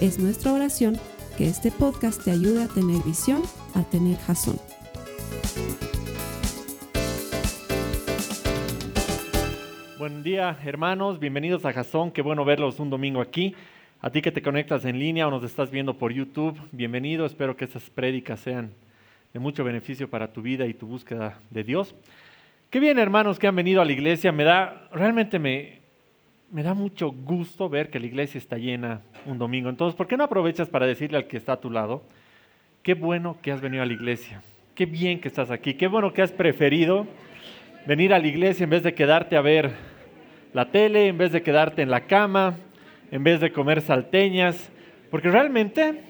Es nuestra oración que este podcast te ayude a tener visión, a tener jazón. Buen día, hermanos. Bienvenidos a Jazón. Qué bueno verlos un domingo aquí. A ti que te conectas en línea o nos estás viendo por YouTube, bienvenido. Espero que estas prédicas sean de mucho beneficio para tu vida y tu búsqueda de Dios. Qué bien, hermanos, que han venido a la iglesia. Me da, realmente me, me da mucho gusto ver que la iglesia está llena un domingo. Entonces, ¿por qué no aprovechas para decirle al que está a tu lado, qué bueno que has venido a la iglesia, qué bien que estás aquí, qué bueno que has preferido venir a la iglesia en vez de quedarte a ver la tele, en vez de quedarte en la cama, en vez de comer salteñas, porque realmente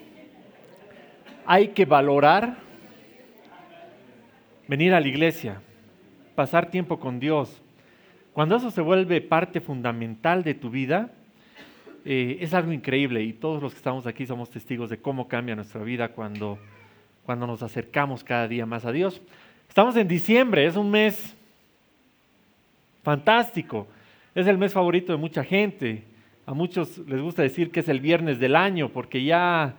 hay que valorar venir a la iglesia, pasar tiempo con Dios. Cuando eso se vuelve parte fundamental de tu vida, eh, es algo increíble y todos los que estamos aquí somos testigos de cómo cambia nuestra vida cuando, cuando nos acercamos cada día más a Dios. Estamos en diciembre, es un mes fantástico, es el mes favorito de mucha gente. A muchos les gusta decir que es el viernes del año porque ya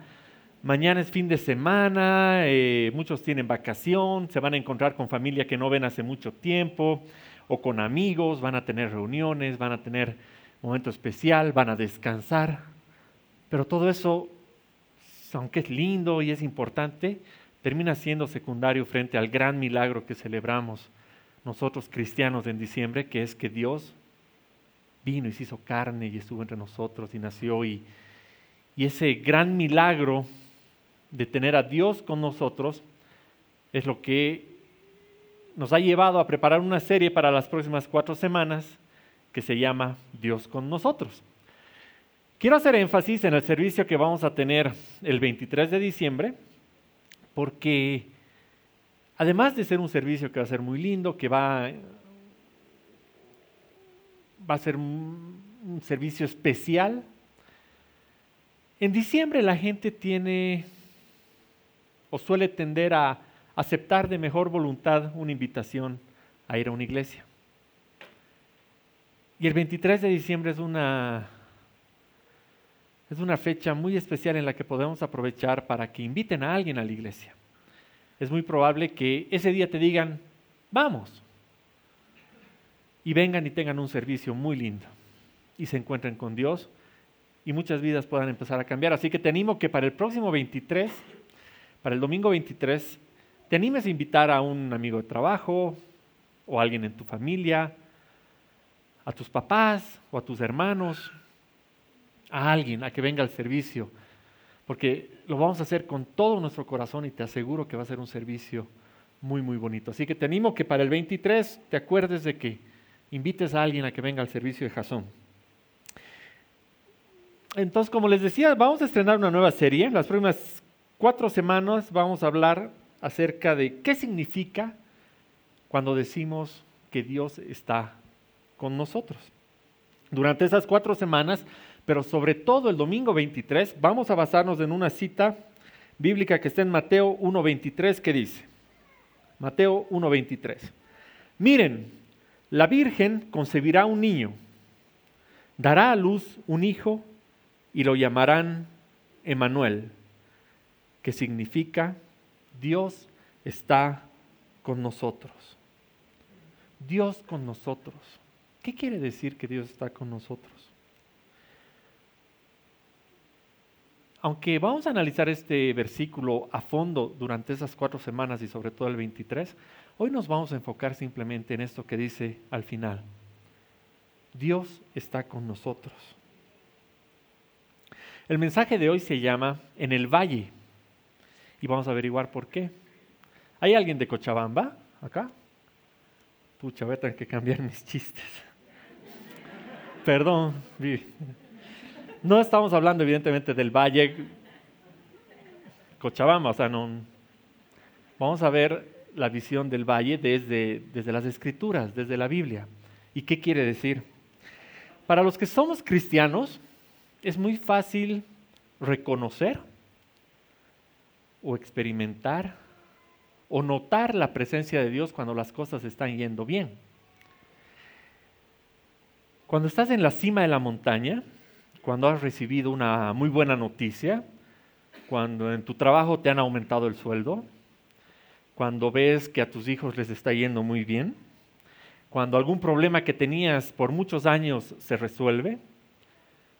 mañana es fin de semana, eh, muchos tienen vacación, se van a encontrar con familia que no ven hace mucho tiempo o con amigos, van a tener reuniones, van a tener momento especial, van a descansar, pero todo eso, aunque es lindo y es importante, termina siendo secundario frente al gran milagro que celebramos nosotros cristianos en diciembre, que es que Dios vino y se hizo carne y estuvo entre nosotros y nació. Y, y ese gran milagro de tener a Dios con nosotros es lo que nos ha llevado a preparar una serie para las próximas cuatro semanas que se llama Dios con nosotros. Quiero hacer énfasis en el servicio que vamos a tener el 23 de diciembre, porque además de ser un servicio que va a ser muy lindo, que va, va a ser un, servicio especial, en diciembre la gente tiene o suele tender a aceptar de mejor voluntad una invitación a ir a una iglesia. Y el 23 de diciembre es una, es una fecha muy especial en la que podemos aprovechar para que inviten a alguien a la iglesia. Es muy probable que ese día te digan, vamos, y vengan y tengan un servicio muy lindo y se encuentren con Dios y muchas vidas puedan empezar a cambiar. Así que te animo que para el próximo 23, para el domingo 23, te animes a invitar a un amigo de trabajo o a alguien en tu familia a tus papás o a tus hermanos, a alguien a que venga al servicio, porque lo vamos a hacer con todo nuestro corazón y te aseguro que va a ser un servicio muy, muy bonito. Así que te animo que para el 23 te acuerdes de que invites a alguien a que venga al servicio de Jasón. Entonces, como les decía, vamos a estrenar una nueva serie. En las próximas cuatro semanas vamos a hablar acerca de qué significa cuando decimos que Dios está con nosotros. Durante esas cuatro semanas, pero sobre todo el domingo 23, vamos a basarnos en una cita bíblica que está en Mateo 1.23 que dice, Mateo 1.23, miren, la Virgen concebirá un niño, dará a luz un hijo y lo llamarán Emanuel, que significa Dios está con nosotros. Dios con nosotros. ¿Qué quiere decir que Dios está con nosotros? Aunque vamos a analizar este versículo a fondo durante esas cuatro semanas y sobre todo el 23, hoy nos vamos a enfocar simplemente en esto que dice al final. Dios está con nosotros. El mensaje de hoy se llama En el Valle y vamos a averiguar por qué. ¿Hay alguien de Cochabamba acá? Pucha, voy a que cambiar mis chistes. Perdón. No estamos hablando evidentemente del valle. Cochabamba, o sea, no. Vamos a ver la visión del valle desde, desde las escrituras, desde la Biblia. ¿Y qué quiere decir? Para los que somos cristianos, es muy fácil reconocer o experimentar o notar la presencia de Dios cuando las cosas están yendo bien. Cuando estás en la cima de la montaña, cuando has recibido una muy buena noticia, cuando en tu trabajo te han aumentado el sueldo, cuando ves que a tus hijos les está yendo muy bien, cuando algún problema que tenías por muchos años se resuelve,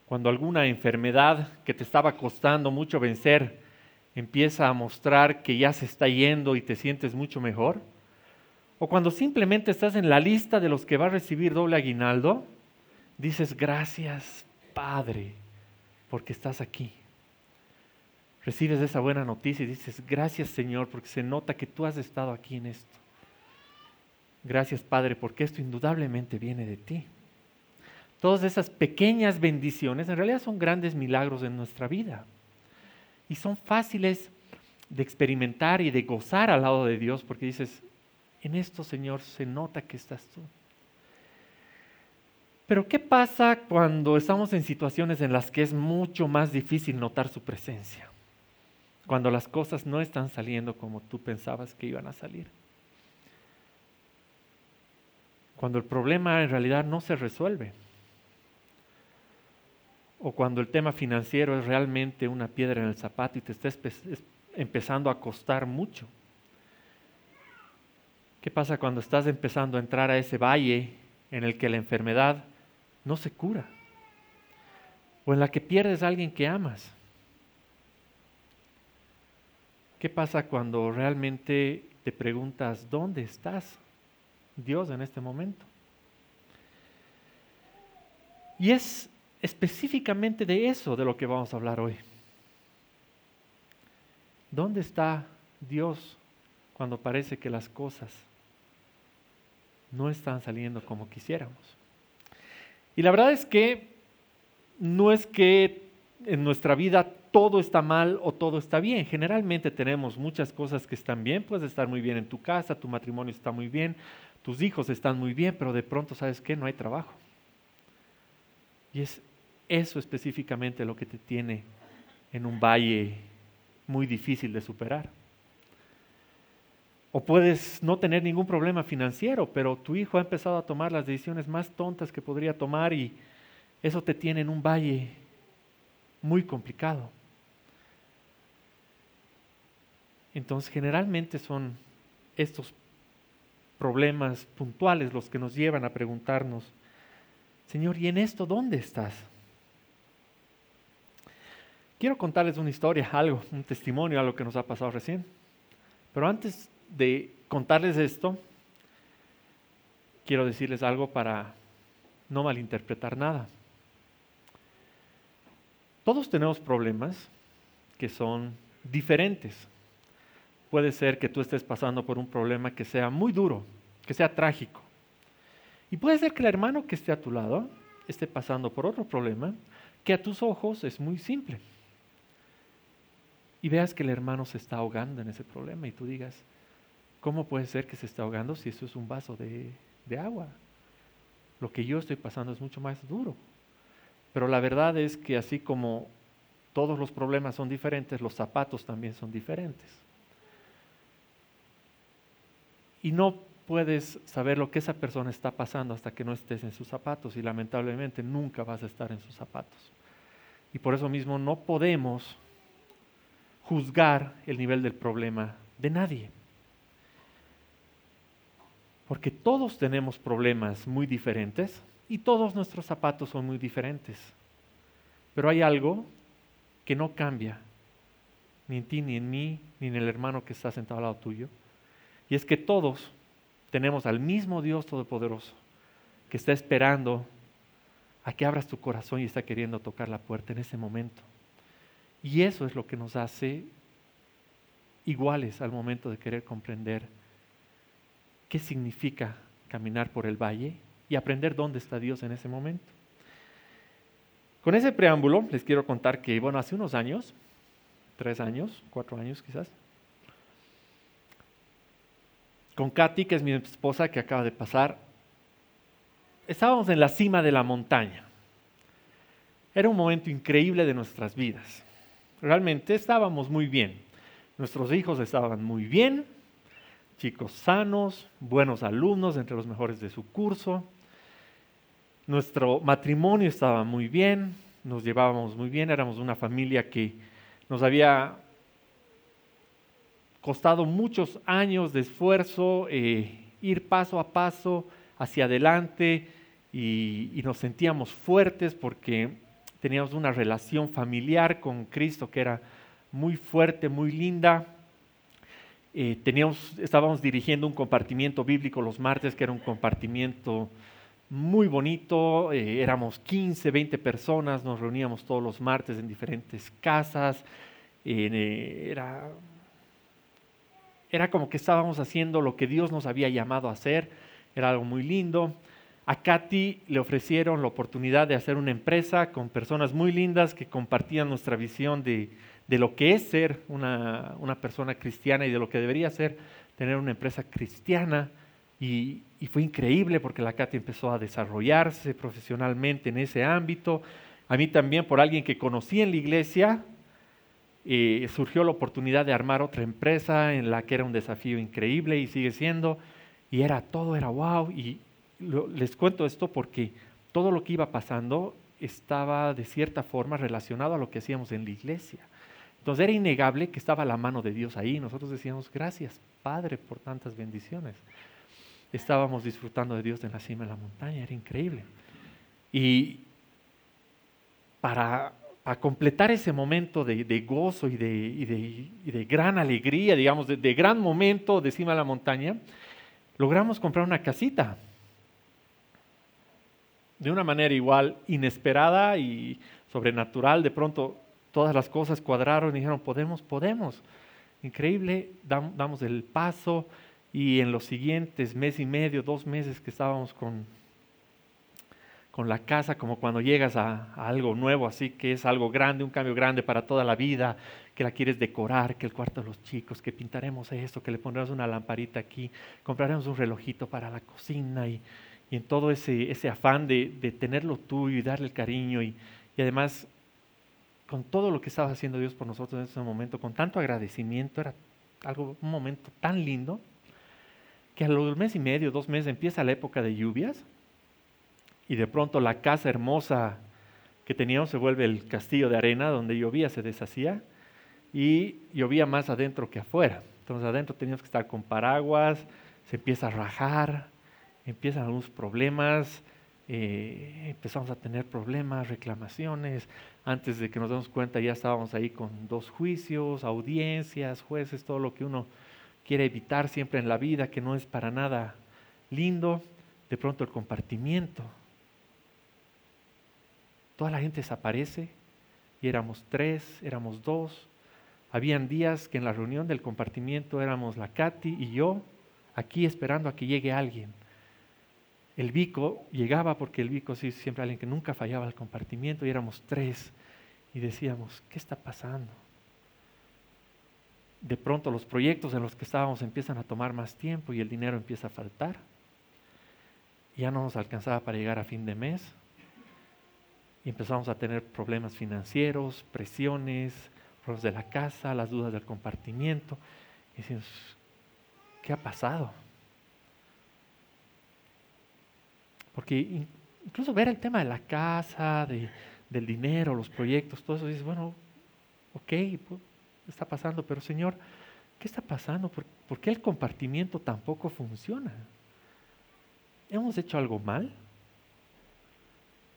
cuando alguna enfermedad que te estaba costando mucho vencer empieza a mostrar que ya se está yendo y te sientes mucho mejor, o cuando simplemente estás en la lista de los que va a recibir doble aguinaldo, dices gracias Padre porque estás aquí. Recibes esa buena noticia y dices gracias Señor porque se nota que tú has estado aquí en esto. Gracias Padre porque esto indudablemente viene de ti. Todas esas pequeñas bendiciones en realidad son grandes milagros en nuestra vida y son fáciles de experimentar y de gozar al lado de Dios porque dices, en esto Señor se nota que estás tú. Pero ¿qué pasa cuando estamos en situaciones en las que es mucho más difícil notar su presencia? Cuando las cosas no están saliendo como tú pensabas que iban a salir. Cuando el problema en realidad no se resuelve o cuando el tema financiero es realmente una piedra en el zapato y te está empezando a costar mucho. ¿Qué pasa cuando estás empezando a entrar a ese valle en el que la enfermedad no se cura? O en la que pierdes a alguien que amas. ¿Qué pasa cuando realmente te preguntas, ¿dónde estás, Dios, en este momento? Y es específicamente de eso de lo que vamos a hablar hoy. ¿Dónde está Dios cuando parece que las cosas no están saliendo como quisiéramos? Y la verdad es que no es que en nuestra vida todo está mal o todo está bien. Generalmente tenemos muchas cosas que están bien. Puedes estar muy bien en tu casa, tu matrimonio está muy bien, tus hijos están muy bien, pero de pronto, ¿sabes qué? No hay trabajo. Y es eso específicamente lo que te tiene en un valle muy difícil de superar. O puedes no tener ningún problema financiero, pero tu hijo ha empezado a tomar las decisiones más tontas que podría tomar y eso te tiene en un valle muy complicado. Entonces generalmente son estos problemas puntuales los que nos llevan a preguntarnos, Señor, ¿y en esto dónde estás? Quiero contarles una historia, algo, un testimonio a lo que nos ha pasado recién. Pero antes de contarles esto, quiero decirles algo para no malinterpretar nada. Todos tenemos problemas que son diferentes. Puede ser que tú estés pasando por un problema que sea muy duro, que sea trágico. Y puede ser que el hermano que esté a tu lado esté pasando por otro problema que a tus ojos es muy simple y veas que el hermano se está ahogando en ese problema y tú digas, ¿cómo puede ser que se está ahogando si eso es un vaso de, agua? Lo que yo estoy pasando es mucho más duro. Pero la verdad es que así como todos los problemas son diferentes, los zapatos también son diferentes. Y no puedes saber lo que esa persona está pasando hasta que no estés en sus zapatos y lamentablemente nunca vas a estar en sus zapatos. Y por eso mismo no podemos juzgar el nivel del problema de nadie. Porque todos tenemos problemas muy diferentes y todos nuestros zapatos son muy diferentes. Pero hay algo que no cambia, ni en ti, ni en mí, ni en el hermano que está sentado al lado tuyo. Y es que todos tenemos al mismo Dios Todopoderoso que está esperando a que abras tu corazón y está queriendo tocar la puerta en ese momento. Y eso es lo que nos hace iguales al momento de querer comprender qué significa caminar por el valle y aprender dónde está Dios en ese momento. Con ese preámbulo les quiero contar que, bueno, hace unos años tres años, cuatro años quizás. Con Katy, que es mi esposa que acaba de pasar, estábamos en la cima de la montaña. Era un momento increíble de nuestras vidas. Realmente estábamos muy bien. Nuestros hijos estaban muy bien, chicos sanos, buenos alumnos, entre los mejores de su curso. Nuestro matrimonio estaba muy bien, nos llevábamos muy bien, éramos una familia que nos había costado muchos años de esfuerzo eh, ir paso a paso hacia adelante y, y, nos sentíamos fuertes porque teníamos una relación familiar con Cristo que era muy fuerte, muy linda. Eh, teníamos, estábamos dirigiendo un compartimiento bíblico los martes, que era un compartimiento muy bonito. Eh, éramos 15, 20 personas, nos reuníamos todos los martes en diferentes casas. Eh, era, era como que estábamos haciendo lo que Dios nos había llamado a hacer. Era algo muy lindo. A Katy le ofrecieron la oportunidad de hacer una empresa con personas muy lindas que compartían nuestra visión de, de lo que es ser una, persona cristiana y de lo que debería ser tener una empresa cristiana. Y, fue increíble porque la Katy empezó a desarrollarse profesionalmente en ese ámbito. A mí también, por alguien que conocí en la iglesia, eh, surgió la oportunidad de armar otra empresa en la que era un desafío increíble y sigue siendo. Y era todo, era wow. Les cuento esto porque todo lo que iba pasando estaba de cierta forma relacionado a lo que hacíamos en la iglesia. Entonces era innegable que estaba la mano de Dios ahí. Nosotros decíamos, gracias Padre por tantas bendiciones. Estábamos disfrutando de Dios en la cima de la montaña, era increíble. Y para, completar ese momento de, gozo y de, gran alegría, digamos, de, gran momento de cima de la montaña, logramos comprar una casita. De una manera igual inesperada y sobrenatural, de pronto todas las cosas cuadraron y dijeron, podemos, podemos. Increíble, damos el paso y en los siguientes mes y medio, dos meses que estábamos con, con la casa, como cuando llegas a, algo nuevo, así que es algo grande, un cambio grande para toda la vida, que la quieres decorar, que el cuarto de los chicos, que pintaremos esto, que le pondremos una lamparita aquí, compraremos un relojito para la cocina y, en todo ese, ese afán de, de, tenerlo tuyo y darle el cariño y, y además con todo lo que estaba haciendo Dios por nosotros en ese momento, con tanto agradecimiento, era algo, un momento tan lindo, que a los mes y medio, dos meses, empieza la época de lluvias, y de pronto la casa hermosa que teníamos se vuelve el castillo de arena, donde llovía se deshacía, y llovía más adentro que afuera. Entonces adentro teníamos que estar con paraguas, se empieza a rajar, empiezan algunos problemas, eh, empezamos a tener problemas, reclamaciones. Antes de que nos demos cuenta ya estábamos ahí con dos juicios, audiencias, jueces, todo lo que uno quiere evitar siempre en la vida, que no es para nada lindo. De pronto el compartimiento. Toda la gente desaparece y éramos tres, éramos dos. Habían días que en la reunión del compartimiento éramos la Katy y yo aquí esperando a que llegue alguien el Vico llegaba porque el Vico sí siempre alguien que nunca fallaba al compartimiento y éramos tres y decíamos, ¿qué está pasando? De pronto los proyectos en los que estábamos empiezan a tomar más tiempo y el dinero empieza a faltar. Ya no nos alcanzaba para llegar a fin de mes y empezamos a tener problemas financieros, presiones, problemas de la casa, las dudas del compartimiento. Y decimos, ¿qué ha pasado? Porque incluso ver el tema de la casa, del dinero, los proyectos, todo eso, dices, bueno, ok, está pasando, pero Señor, ¿qué está pasando? ¿Por, ¿Por, qué el compartimiento tampoco funciona? ¿Hemos hecho algo mal?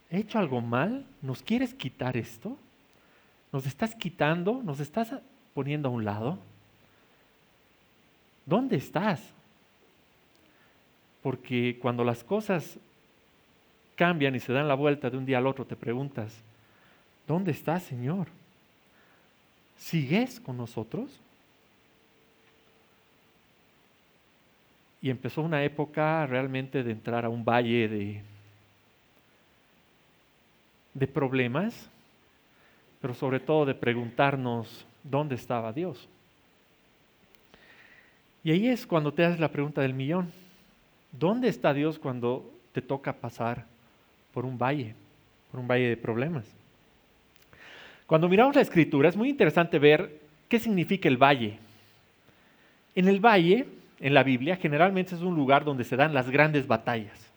¿He hecho algo mal? ¿Nos quieres quitar esto? ¿Nos estás quitando? ¿Nos estás poniendo a un lado? ¿Dónde estás? Porque cuando las cosas cambian y se dan la vuelta de un día al otro, te preguntas, ¿dónde estás, Señor? ¿Sigues con nosotros? Y empezó una época realmente de entrar a un valle de, de problemas, pero sobre todo de preguntarnos, dónde estaba Dios. Y ahí es cuando te haces la pregunta del millón. ¿Dónde está Dios cuando te toca pasar por un valle, por un valle de problemas? Cuando miramos la escritura es muy interesante ver qué significa el valle. En el valle, en la Biblia, generalmente es un lugar donde se dan las grandes batallas.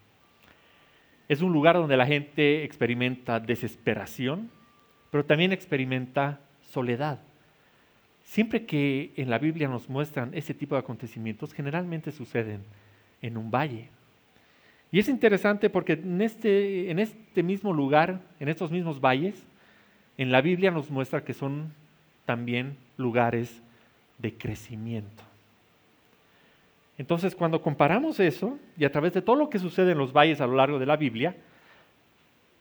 Es un lugar donde la gente experimenta desesperación, pero también experimenta soledad. Siempre que en la Biblia nos muestran ese tipo de acontecimientos, generalmente suceden en un valle. Y es interesante porque en este, en este mismo lugar, en estos mismos valles, en la Biblia nos muestra que son también lugares de crecimiento. Entonces, cuando comparamos eso, y a través de todo lo que sucede en los valles a lo largo de la Biblia,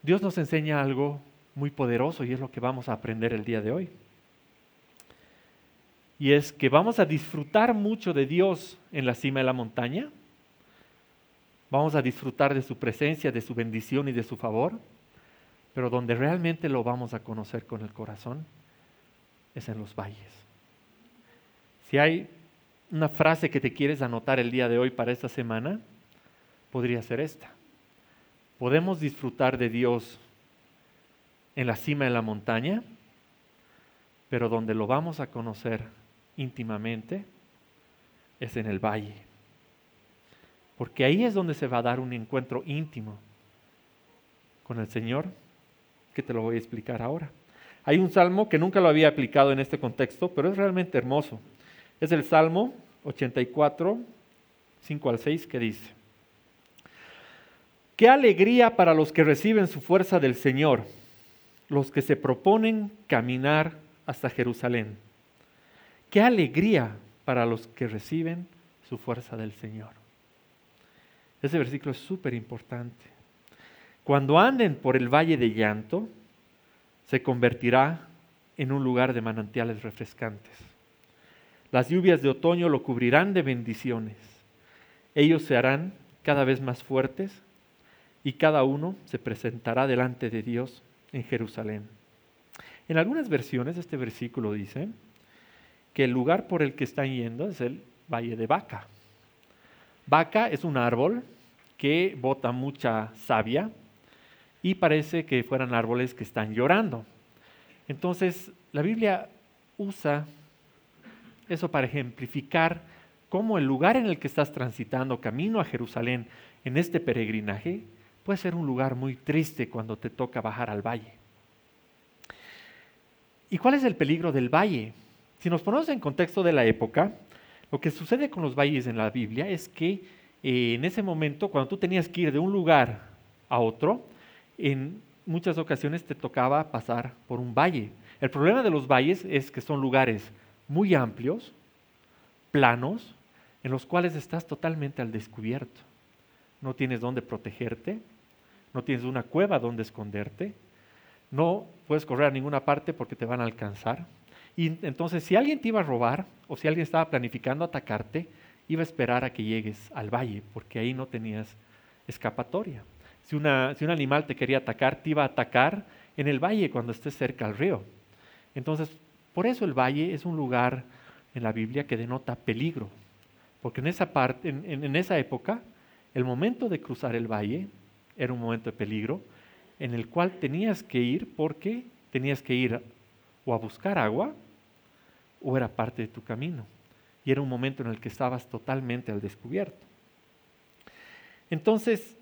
Dios nos enseña algo muy poderoso y es lo que vamos a aprender el día de hoy y es que vamos a disfrutar mucho de Dios en la cima de la montaña, vamos a disfrutar de su presencia, de su bendición y de su favor, pero donde realmente lo vamos a conocer con el corazón es en los valles. Si hay una frase que te quieres anotar el día de hoy para esta semana, podría ser esta. Podemos disfrutar de Dios en la cima de la montaña, pero donde lo vamos a conocer íntimamente es en el valle. Porque ahí es donde se va a dar un encuentro íntimo con el Señor, que te lo voy a explicar ahora. Hay un salmo que nunca lo había aplicado en este contexto, pero es realmente hermoso. Es el Salmo 84, 5 al 6, que dice, Qué alegría para los que reciben su fuerza del Señor, los que se proponen caminar hasta Jerusalén. Qué alegría para los que reciben su fuerza del Señor. Ese versículo es súper importante. Cuando anden por el valle de llanto, se convertirá en un lugar de manantiales refrescantes. Las lluvias de otoño lo cubrirán de bendiciones. Ellos se harán cada vez más fuertes y cada uno se presentará delante de Dios en Jerusalén. En algunas versiones este versículo dice, que el lugar por el que están yendo es el Valle de Vaca. Vaca es un árbol que bota mucha savia y parece que fueran árboles que están llorando. Entonces, la Biblia usa eso para ejemplificar cómo el lugar en el que estás transitando camino a Jerusalén en este peregrinaje puede ser un lugar muy triste cuando te toca bajar al valle. ¿Y cuál es el peligro del valle? Si nos ponemos en contexto de la época, lo que sucede con los valles en la Biblia es que eh, en ese momento, cuando tú tenías que ir de un lugar a otro, en muchas ocasiones te tocaba pasar por un valle. El problema de los valles es que son lugares muy amplios, planos, en los cuales estás totalmente al descubierto. No tienes dónde protegerte, no tienes una cueva donde esconderte, no puedes correr a ninguna parte porque te van a alcanzar. Y entonces, si alguien te iba a robar o si alguien estaba planificando atacarte, iba a esperar a que llegues al valle, porque ahí no tenías escapatoria. Si, una, si un animal te quería atacar, te iba a atacar en el valle cuando estés cerca al río. Entonces, por eso el valle es un lugar en la Biblia que denota peligro, porque en esa, parte, en, en esa época, el momento de cruzar el valle era un momento de peligro en el cual tenías que ir porque tenías que ir o a buscar agua o era parte de tu camino. Y era un momento en el que estabas totalmente al descubierto. Entonces,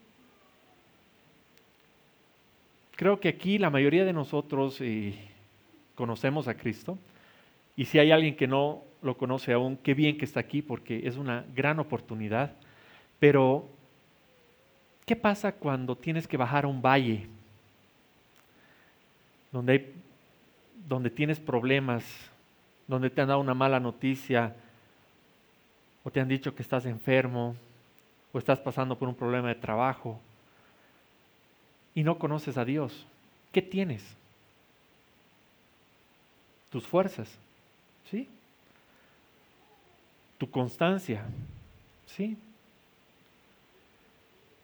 creo que aquí la mayoría de nosotros eh, conocemos a Cristo. Y si hay alguien que no lo conoce aún, qué bien que está aquí porque es una gran oportunidad. Pero, ¿qué pasa cuando tienes que bajar a un valle donde hay donde tienes problemas, donde te han dado una mala noticia, o te han dicho que estás enfermo, o estás pasando por un problema de trabajo, y no conoces a Dios, ¿qué tienes? Tus fuerzas, ¿sí? Tu constancia, ¿sí?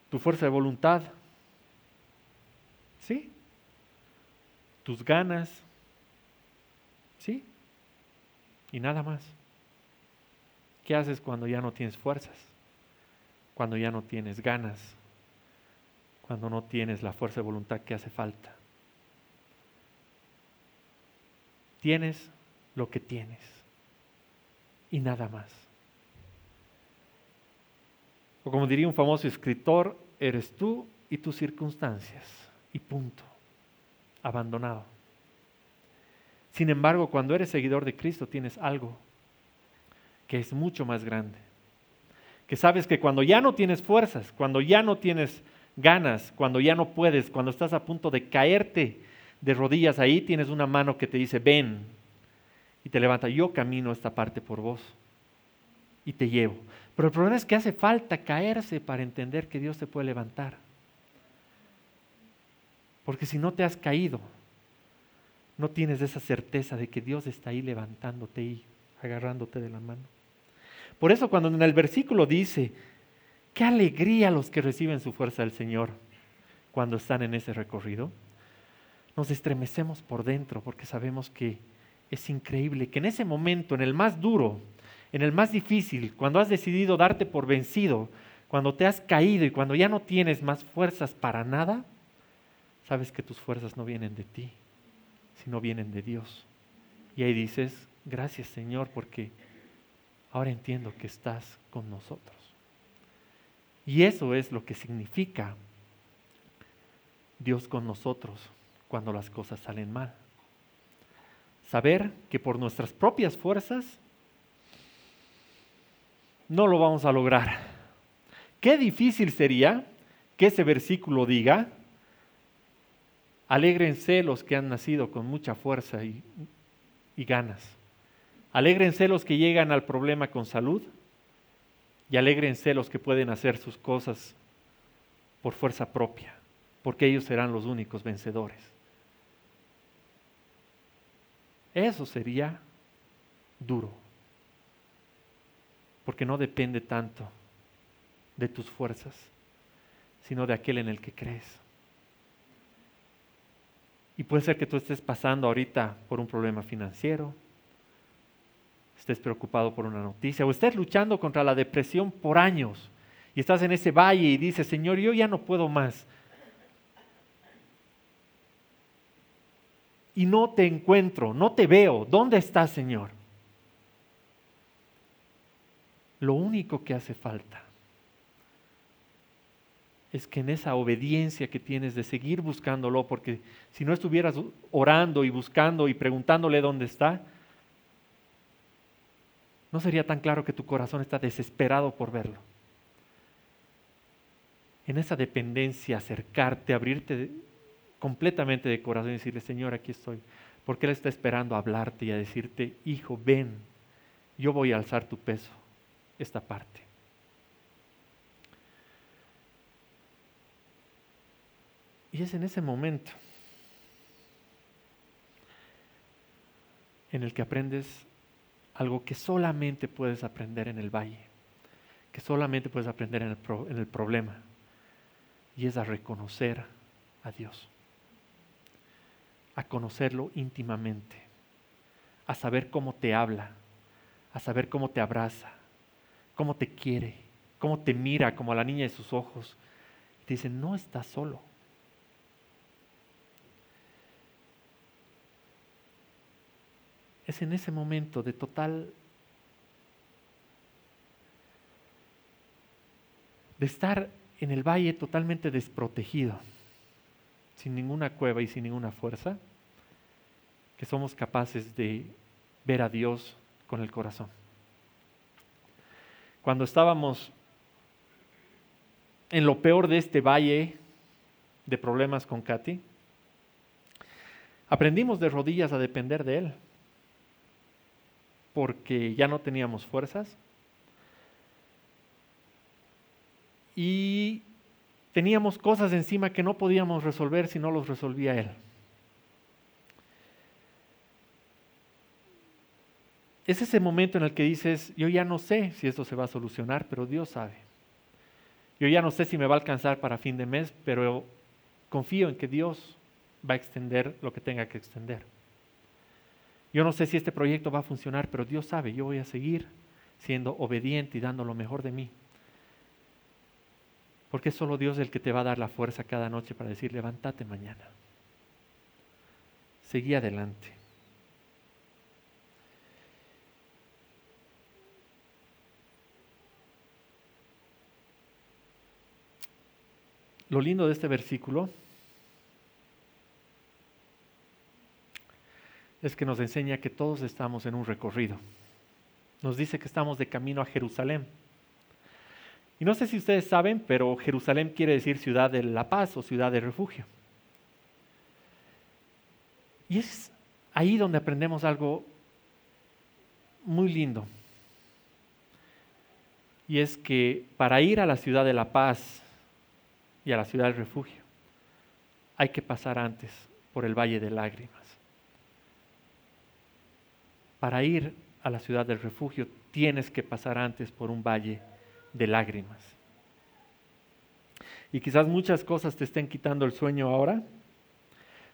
Tu fuerza de voluntad, ¿sí? Tus ganas, ¿Sí? Y nada más. ¿Qué haces cuando ya no tienes fuerzas? Cuando ya no tienes ganas, cuando no tienes la fuerza de voluntad que hace falta. Tienes lo que tienes y nada más. O como diría un famoso escritor, eres tú y tus circunstancias y punto, abandonado. Sin embargo, cuando eres seguidor de Cristo tienes algo que es mucho más grande. Que sabes que cuando ya no tienes fuerzas, cuando ya no tienes ganas, cuando ya no puedes, cuando estás a punto de caerte de rodillas ahí, tienes una mano que te dice, ven, y te levanta, yo camino esta parte por vos y te llevo. Pero el problema es que hace falta caerse para entender que Dios te puede levantar. Porque si no te has caído, no tienes esa certeza de que Dios está ahí levantándote y agarrándote de la mano. Por eso cuando en el versículo dice, qué alegría los que reciben su fuerza del Señor cuando están en ese recorrido, nos estremecemos por dentro porque sabemos que es increíble que en ese momento, en el más duro, en el más difícil, cuando has decidido darte por vencido, cuando te has caído y cuando ya no tienes más fuerzas para nada, sabes que tus fuerzas no vienen de ti, sino vienen de Dios. Y ahí dices, gracias Señor, porque ahora entiendo que estás con nosotros. Y eso es lo que significa Dios con nosotros cuando las cosas salen mal. Saber que por nuestras propias fuerzas no lo vamos a lograr. Qué difícil sería que ese versículo diga, alégrense los que han nacido con mucha fuerza y, ganas. Alégrense los que llegan al problema con salud y alégrense los que pueden hacer sus cosas por fuerza propia, porque ellos serán los únicos vencedores. Eso sería duro, porque no depende tanto de tus fuerzas, sino de aquel en el que crees. Y puede ser que tú estés pasando ahorita por un problema financiero, estés preocupado por una noticia o estés luchando contra la depresión por años y estás en ese valle y dices, Señor, yo ya no puedo más. Y no te encuentro, no te veo. ¿Dónde estás, Señor? Lo único que hace falta es que en esa obediencia que tienes de seguir buscándolo, porque si no estuvieras orando y buscando y preguntándole dónde está, ¿No sería tan claro que tu corazón está desesperado por verlo? En esa dependencia, acercarte, abrirte completamente de corazón y decirle, Señor, aquí estoy. Porque Él está esperando a hablarte y a decirte, hijo, ven, yo voy a alzar tu peso, esta parte. Y es en ese momento en el que aprendes algo que solamente puedes aprender en el valle, que solamente puedes aprender en el, problema, y es a reconocer a Dios, a conocerlo íntimamente, a saber cómo te habla, a saber cómo te abraza, cómo te quiere, cómo te mira como a la niña de sus ojos. Te dice, no estás solo. Es en ese momento de total, de estar en el valle totalmente desprotegido, sin ninguna cueva y sin ninguna fuerza, que somos capaces de ver a Dios con el corazón. Cuando estábamos en lo peor de este valle de problemas con Katy, aprendimos de rodillas a depender de Él porque ya no teníamos fuerzas y teníamos cosas encima que no podíamos resolver si no los resolvía Él. Es ese momento en el que dices, yo ya no sé si esto se va a solucionar, pero Dios sabe. Yo ya no sé si me va a alcanzar para fin de mes, pero confío en que Dios va a extender lo que tenga que extender. Yo no sé si este proyecto va a funcionar, pero Dios sabe, yo voy a seguir siendo obediente y dando lo mejor de mí. Porque es solo Dios el que te va a dar la fuerza cada noche para decir, levántate mañana. Seguí adelante. Lo lindo de este versículo es que nos enseña que todos estamos en un recorrido. Nos dice que estamos de camino a Jerusalén. Y no sé si ustedes saben, pero Jerusalén quiere decir ciudad de la paz o ciudad de refugio. Y es ahí donde aprendemos algo muy lindo. Y es que para ir a la ciudad de la paz y a la ciudad del refugio, hay que pasar antes por el valle de lágrimas. Para ir a la ciudad del refugio tienes que pasar antes por un valle de lágrimas. Y quizás muchas cosas te estén quitando el sueño ahora,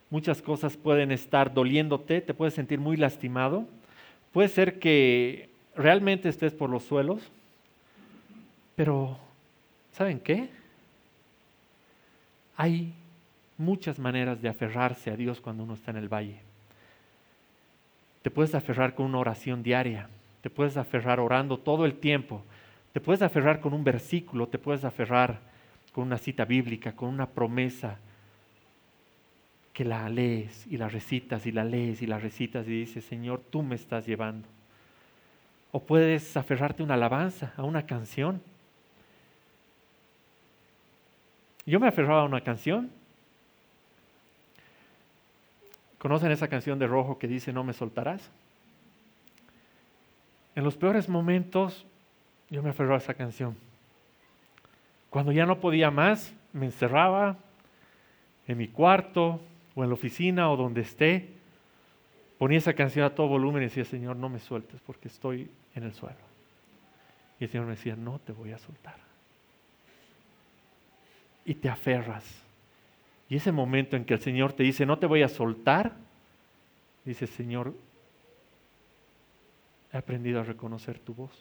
muchas cosas pueden estar doliéndote, te puedes sentir muy lastimado, puede ser que realmente estés por los suelos, pero ¿saben qué? Hay muchas maneras de aferrarse a Dios cuando uno está en el valle. Te puedes aferrar con una oración diaria, te puedes aferrar orando todo el tiempo, te puedes aferrar con un versículo, te puedes aferrar con una cita bíblica, con una promesa que la lees y la recitas y la lees y la recitas y dices, Señor, tú me estás llevando. O puedes aferrarte a una alabanza, a una canción. Yo me aferraba a una canción. ¿Conocen esa canción de Rojo que dice No me soltarás? En los peores momentos yo me aferraba a esa canción. Cuando ya no podía más, me encerraba en mi cuarto o en la oficina o donde esté, ponía esa canción a todo volumen y decía, Señor, no me sueltes porque estoy en el suelo. Y el Señor me decía, no te voy a soltar y te aferras. Y ese momento en que el Señor te dice, no te voy a soltar, dice, Señor, he aprendido a reconocer tu voz.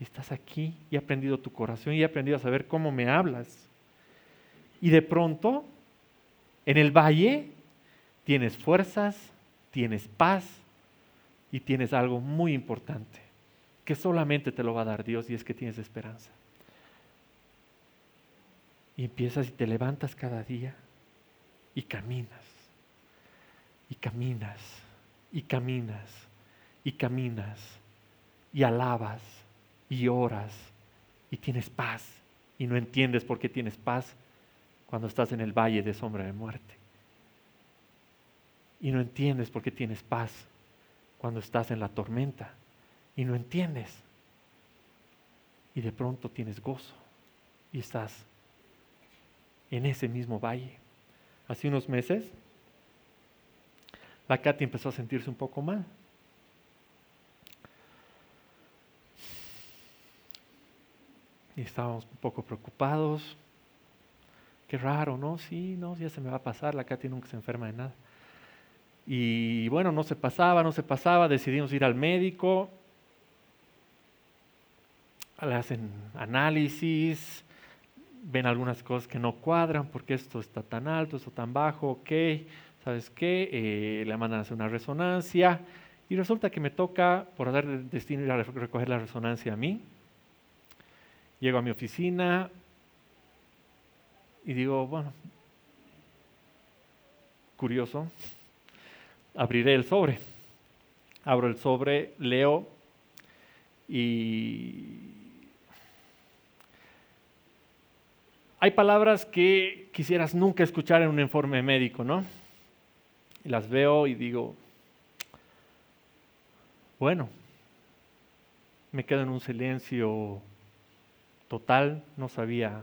Estás aquí y he aprendido tu corazón y he aprendido a saber cómo me hablas. Y de pronto, en el valle, tienes fuerzas, tienes paz y tienes algo muy importante, que solamente te lo va a dar Dios y es que tienes esperanza. Y empiezas y te levantas cada día y caminas, y caminas, y caminas, y caminas, y alabas, y oras, y tienes paz, y no entiendes por qué tienes paz cuando estás en el valle de sombra de muerte. Y no entiendes por qué tienes paz cuando estás en la tormenta. Y no entiendes. Y de pronto tienes gozo y estás en ese mismo valle. Hace unos meses, la Katy empezó a sentirse un poco mal. Y estábamos un poco preocupados. Qué raro, ¿no? Sí, no, ya se me va a pasar. La Katy nunca se enferma de nada. Y bueno, no se pasaba, no se pasaba. Decidimos ir al médico. Le hacen análisis, ven algunas cosas que no cuadran, porque esto está tan alto, esto tan bajo, ok, ¿sabes qué? Eh, le mandan a hacer una resonancia y resulta que me toca, por dar destino, ir a recoger la resonancia a mí. Llego a mi oficina y digo, bueno, curioso, abriré el sobre. Abro el sobre, leo y Hay palabras que quisieras nunca escuchar en un informe médico, ¿no? Y las veo y digo, bueno, me quedo en un silencio total, no sabía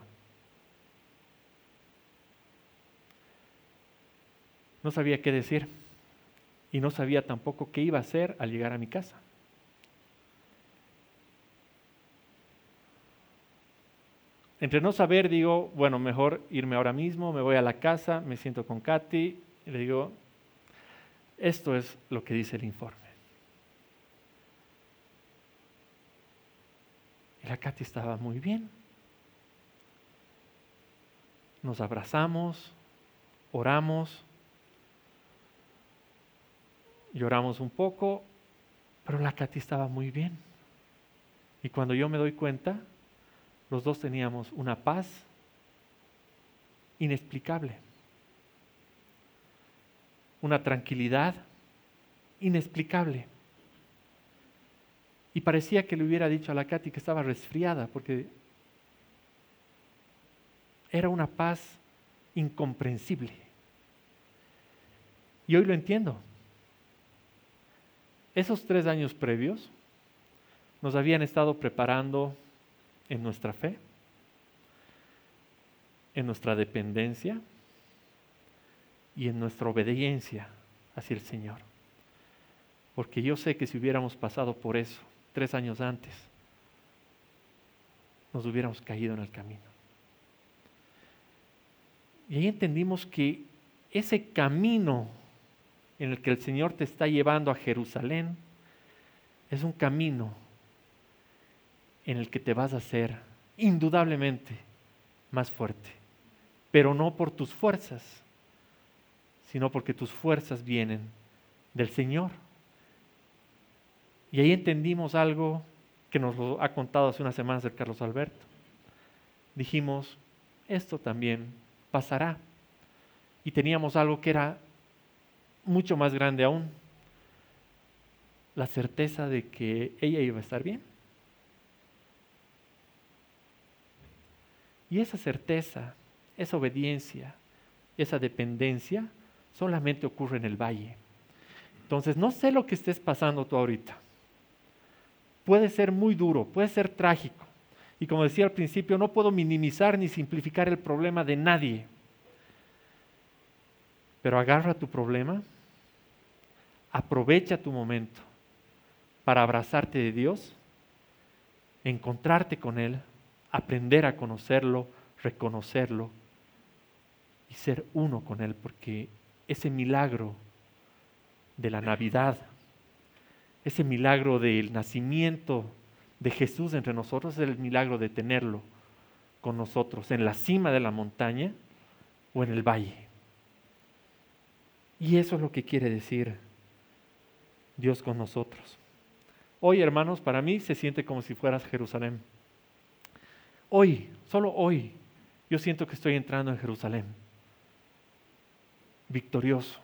no sabía qué decir y no sabía tampoco qué iba a hacer al llegar a mi casa. Entre no saber, digo, bueno, mejor irme ahora mismo, me voy a la casa, me siento con Katy y le digo, Esto es lo que dice el informe. Y la Katy estaba muy bien. Nos abrazamos, oramos, lloramos un poco, pero la Katy estaba muy bien. Y cuando yo me doy cuenta, los dos teníamos una paz inexplicable, una tranquilidad inexplicable. Y parecía que le hubiera dicho a la Katy que estaba resfriada, porque era una paz incomprensible. Y hoy lo entiendo. Esos tres años previos nos habían estado preparando en nuestra fe, en nuestra dependencia y en nuestra obediencia hacia el Señor. Porque yo sé que si hubiéramos pasado por eso tres años antes, nos hubiéramos caído en el camino. Y ahí entendimos que ese camino en el que el Señor te está llevando a Jerusalén es un camino en el que te vas a hacer indudablemente más fuerte, pero no por tus fuerzas, sino porque tus fuerzas vienen del Señor. Y ahí entendimos algo que nos lo ha contado hace unas semanas el Carlos Alberto. Dijimos, esto también pasará. Y teníamos algo que era mucho más grande aún, la certeza de que ella iba a estar bien. Y esa certeza, esa obediencia, esa dependencia solamente ocurre en el valle. Entonces, no sé lo que estés pasando tú ahorita. Puede ser muy duro, puede ser trágico. Y como decía al principio, no puedo minimizar ni simplificar el problema de nadie. Pero agarra tu problema, aprovecha tu momento para abrazarte de Dios, encontrarte con Él, aprender a conocerlo, reconocerlo y ser uno con Él, porque ese milagro de la Navidad, ese milagro del nacimiento de Jesús entre nosotros es el milagro de tenerlo con nosotros en la cima de la montaña o en el valle. Y eso es lo que quiere decir Dios con nosotros. Hoy, hermanos, para mí se siente como si fueras Jerusalén. Hoy, solo hoy, yo siento que estoy entrando en Jerusalén, victorioso.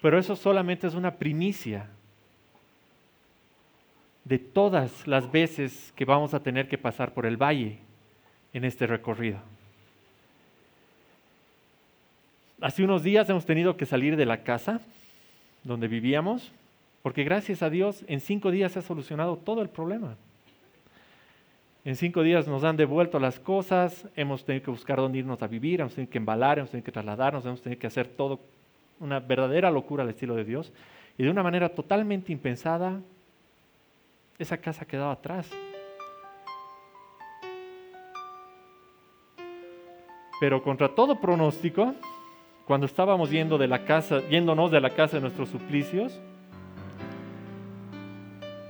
Pero eso solamente es una primicia de todas las veces que vamos a tener que pasar por el valle en este recorrido. Hace unos días hemos tenido que salir de la casa donde vivíamos, porque gracias a Dios en cinco días se ha solucionado todo el problema. En cinco días nos han devuelto las cosas, hemos tenido que buscar dónde irnos a vivir, hemos tenido que embalar, hemos tenido que trasladarnos, hemos tenido que hacer todo una verdadera locura al estilo de Dios. Y de una manera totalmente impensada, esa casa ha atrás. Pero contra todo pronóstico, cuando estábamos yendo de la casa, yéndonos de la casa de nuestros suplicios,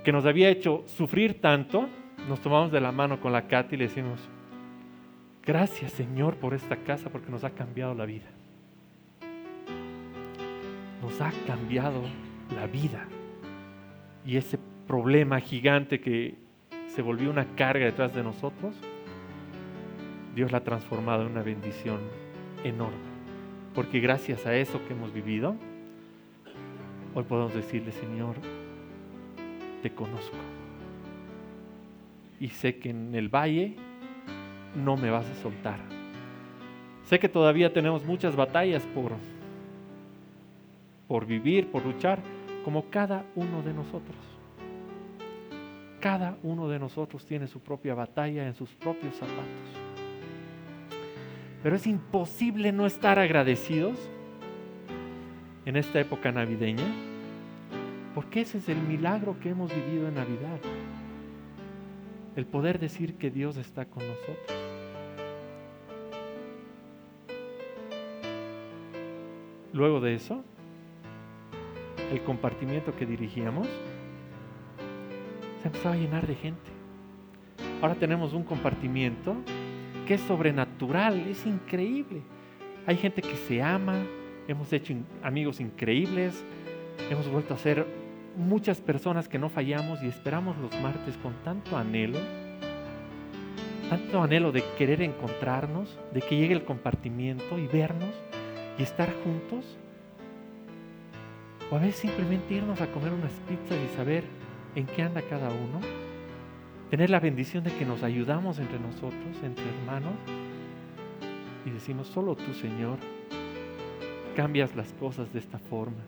que nos había hecho sufrir tanto, nos tomamos de la mano con la Katy y le decimos, gracias Señor por esta casa porque nos ha cambiado la vida. Nos ha cambiado la vida. Y ese problema gigante que se volvió una carga detrás de nosotros, Dios la ha transformado en una bendición enorme. Porque gracias a eso que hemos vivido, hoy podemos decirle, Señor, te conozco. Y sé que en el valle no me vas a soltar. Sé que todavía tenemos muchas batallas por, por vivir, por luchar, como cada uno de nosotros. Cada uno de nosotros tiene su propia batalla en sus propios zapatos. Pero es imposible no estar agradecidos en esta época navideña, porque ese es el milagro que hemos vivido en Navidad. El poder decir que Dios está con nosotros. Luego de eso, el compartimiento que dirigíamos, se empezaba a llenar de gente. Ahora tenemos un compartimiento que es sobrenatural, es increíble. Hay gente que se ama, hemos hecho amigos increíbles, hemos vuelto a ser muchas personas que no fallamos y esperamos los martes con tanto anhelo, tanto anhelo de querer encontrarnos, de que llegue el compartimiento y vernos y estar juntos. O a veces simplemente irnos a comer unas pizzas y saber en qué anda cada uno. Tener la bendición de que nos ayudamos entre nosotros, entre hermanos. Y decimos, solo tú, Señor, cambias las cosas de esta forma.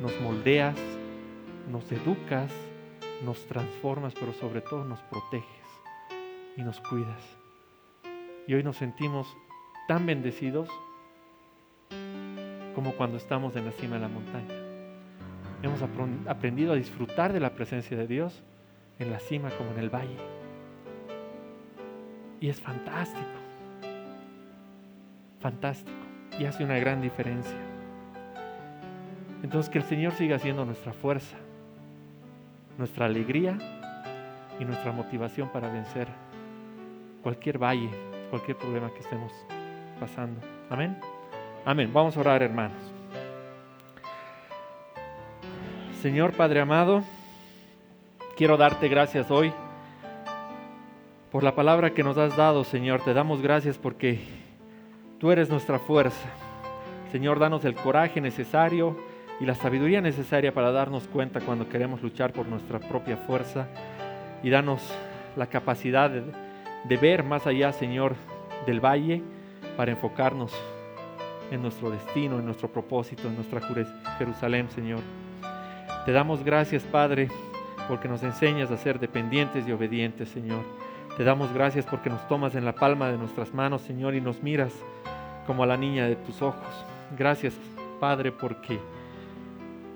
Nos moldeas, nos educas, nos transformas, pero sobre todo nos proteges y nos cuidas. Y hoy nos sentimos tan bendecidos como cuando estamos en la cima de la montaña. Hemos aprendido a disfrutar de la presencia de Dios en la cima como en el valle. Y es fantástico, fantástico, y hace una gran diferencia. Entonces que el Señor siga siendo nuestra fuerza, nuestra alegría y nuestra motivación para vencer cualquier valle, cualquier problema que estemos pasando. Amén. Amén. Vamos a orar, hermanos. Señor Padre amado, quiero darte gracias hoy por la palabra que nos has dado, Señor. Te damos gracias porque tú eres nuestra fuerza. Señor, danos el coraje necesario y la sabiduría necesaria para darnos cuenta cuando queremos luchar por nuestra propia fuerza y danos la capacidad de, de ver más allá, Señor, del valle para enfocarnos en nuestro destino, en nuestro propósito, en nuestra Jerusalén, Señor. Te damos gracias, Padre, porque nos enseñas a ser dependientes y obedientes, Señor. Te damos gracias porque nos tomas en la palma de nuestras manos, Señor, y nos miras como a la niña de tus ojos. Gracias, Padre, porque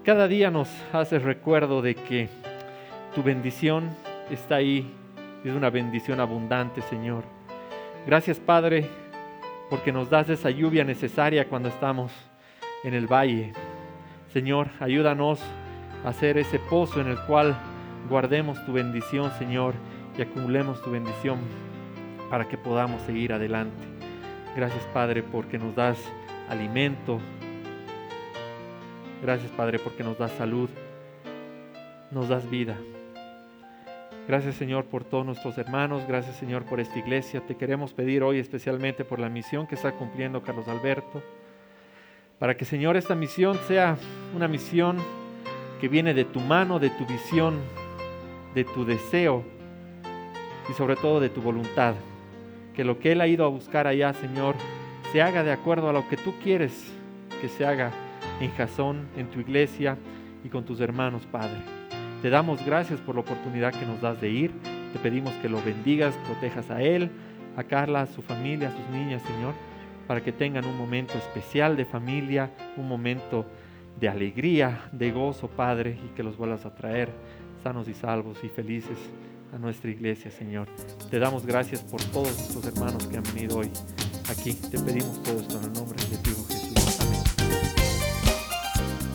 cada día nos haces recuerdo de que tu bendición está ahí. Es una bendición abundante, Señor. Gracias, Padre, porque nos das esa lluvia necesaria cuando estamos en el valle. Señor, ayúdanos a hacer ese pozo en el cual guardemos tu bendición, Señor, y acumulemos tu bendición para que podamos seguir adelante. Gracias, Padre, porque nos das alimento. Gracias, Padre, porque nos das salud. Nos das vida. Gracias Señor por todos nuestros hermanos, gracias Señor por esta iglesia. Te queremos pedir hoy especialmente por la misión que está cumpliendo Carlos Alberto, para que Señor esta misión sea una misión que viene de tu mano, de tu visión, de tu deseo y sobre todo de tu voluntad. Que lo que Él ha ido a buscar allá, Señor, se haga de acuerdo a lo que tú quieres que se haga en Jazón, en tu iglesia y con tus hermanos, Padre. Te damos gracias por la oportunidad que nos das de ir. Te pedimos que lo bendigas, protejas a él, a Carla, a su familia, a sus niñas, Señor, para que tengan un momento especial de familia, un momento de alegría, de gozo, Padre, y que los vuelvas a traer sanos y salvos y felices a nuestra iglesia, Señor. Te damos gracias por todos nuestros hermanos que han venido hoy aquí. Te pedimos todo esto en el nombre de Jesús.